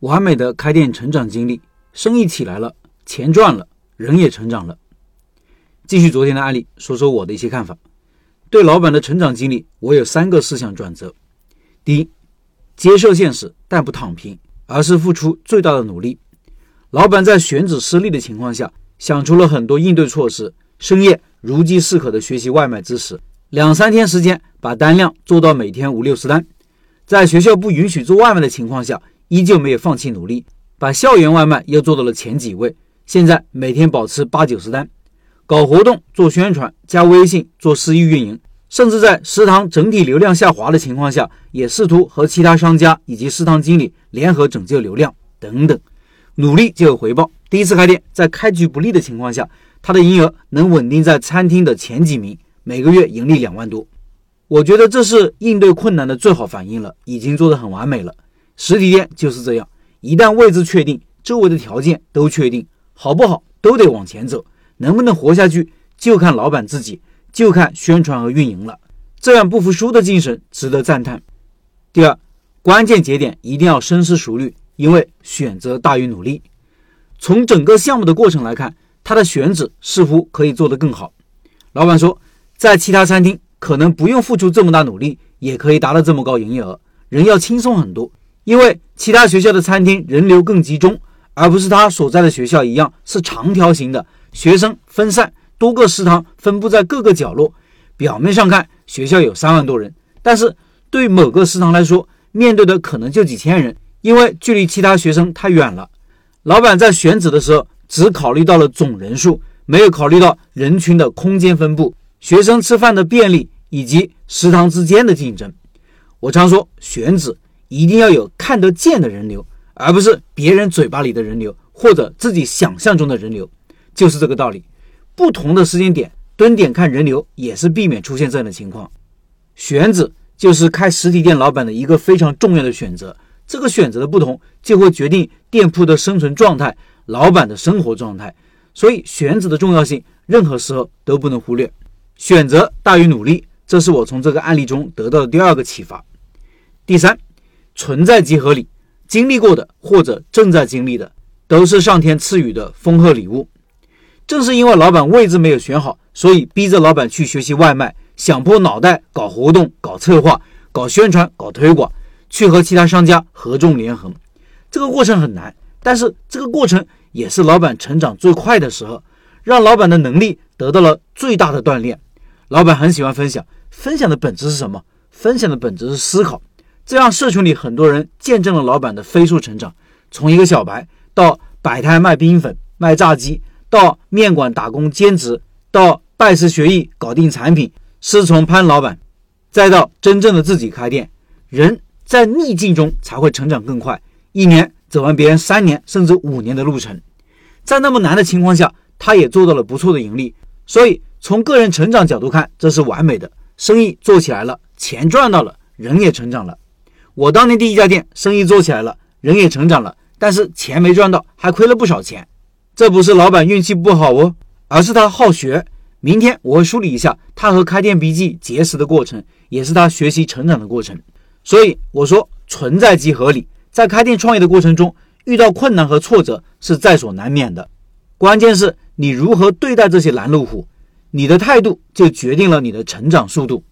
完美的开店成长经历，生意起来了，钱赚了，人也成长了。继续昨天的案例，说说我的一些看法。对老板的成长经历，我有三个思想转折：第一，接受现实，但不躺平，而是付出最大的努力。老板在选址失利的情况下，想出了很多应对措施，深夜如饥似渴的学习外卖知识，两三天时间把单量做到每天五六十单。在学校不允许做外卖的情况下，依旧没有放弃努力，把校园外卖又做到了前几位。现在每天保持八九十单，搞活动、做宣传、加微信、做私域运营，甚至在食堂整体流量下滑的情况下，也试图和其他商家以及食堂经理联合拯救流量等等。努力就有回报。第一次开店，在开局不利的情况下，他的营业额能稳定在餐厅的前几名，每个月盈利两万多。我觉得这是应对困难的最好反应了，已经做得很完美了。实体店就是这样，一旦位置确定，周围的条件都确定，好不好都得往前走，能不能活下去就看老板自己，就看宣传和运营了。这样不服输的精神值得赞叹。第二，关键节点一定要深思熟虑，因为选择大于努力。从整个项目的过程来看，他的选址似乎可以做得更好。老板说，在其他餐厅可能不用付出这么大努力，也可以达到这么高营业额，人要轻松很多。因为其他学校的餐厅人流更集中，而不是他所在的学校一样是长条形的，学生分散，多个食堂分布在各个角落。表面上看学校有三万多人，但是对某个食堂来说，面对的可能就几千人，因为距离其他学生太远了。老板在选址的时候只考虑到了总人数，没有考虑到人群的空间分布、学生吃饭的便利以及食堂之间的竞争。我常说选址。一定要有看得见的人流，而不是别人嘴巴里的人流或者自己想象中的人流，就是这个道理。不同的时间点蹲点看人流，也是避免出现这样的情况。选址就是开实体店老板的一个非常重要的选择，这个选择的不同，就会决定店铺的生存状态，老板的生活状态。所以选址的重要性，任何时候都不能忽略。选择大于努力，这是我从这个案例中得到的第二个启发。第三。存在即合理，经历过的或者正在经历的，都是上天赐予的丰厚礼物。正是因为老板位置没有选好，所以逼着老板去学习外卖，想破脑袋搞活动、搞策划、搞宣传、搞推广，去和其他商家合纵连横。这个过程很难，但是这个过程也是老板成长最快的时候，让老板的能力得到了最大的锻炼。老板很喜欢分享，分享的本质是什么？分享的本质是思考。这样，社群里很多人见证了老板的飞速成长，从一个小白到摆摊卖冰粉、卖炸鸡，到面馆打工兼职，到拜师学艺搞定产品，师从潘老板，再到真正的自己开店。人在逆境中才会成长更快，一年走完别人三年甚至五年的路程。在那么难的情况下，他也做到了不错的盈利。所以，从个人成长角度看，这是完美的。生意做起来了，钱赚到了，人也成长了。我当年第一家店生意做起来了，人也成长了，但是钱没赚到，还亏了不少钱。这不是老板运气不好哦，而是他好学。明天我会梳理一下他和开店笔记结识的过程，也是他学习成长的过程。所以我说存在即合理，在开店创业的过程中，遇到困难和挫折是在所难免的。关键是你如何对待这些拦路虎，你的态度就决定了你的成长速度。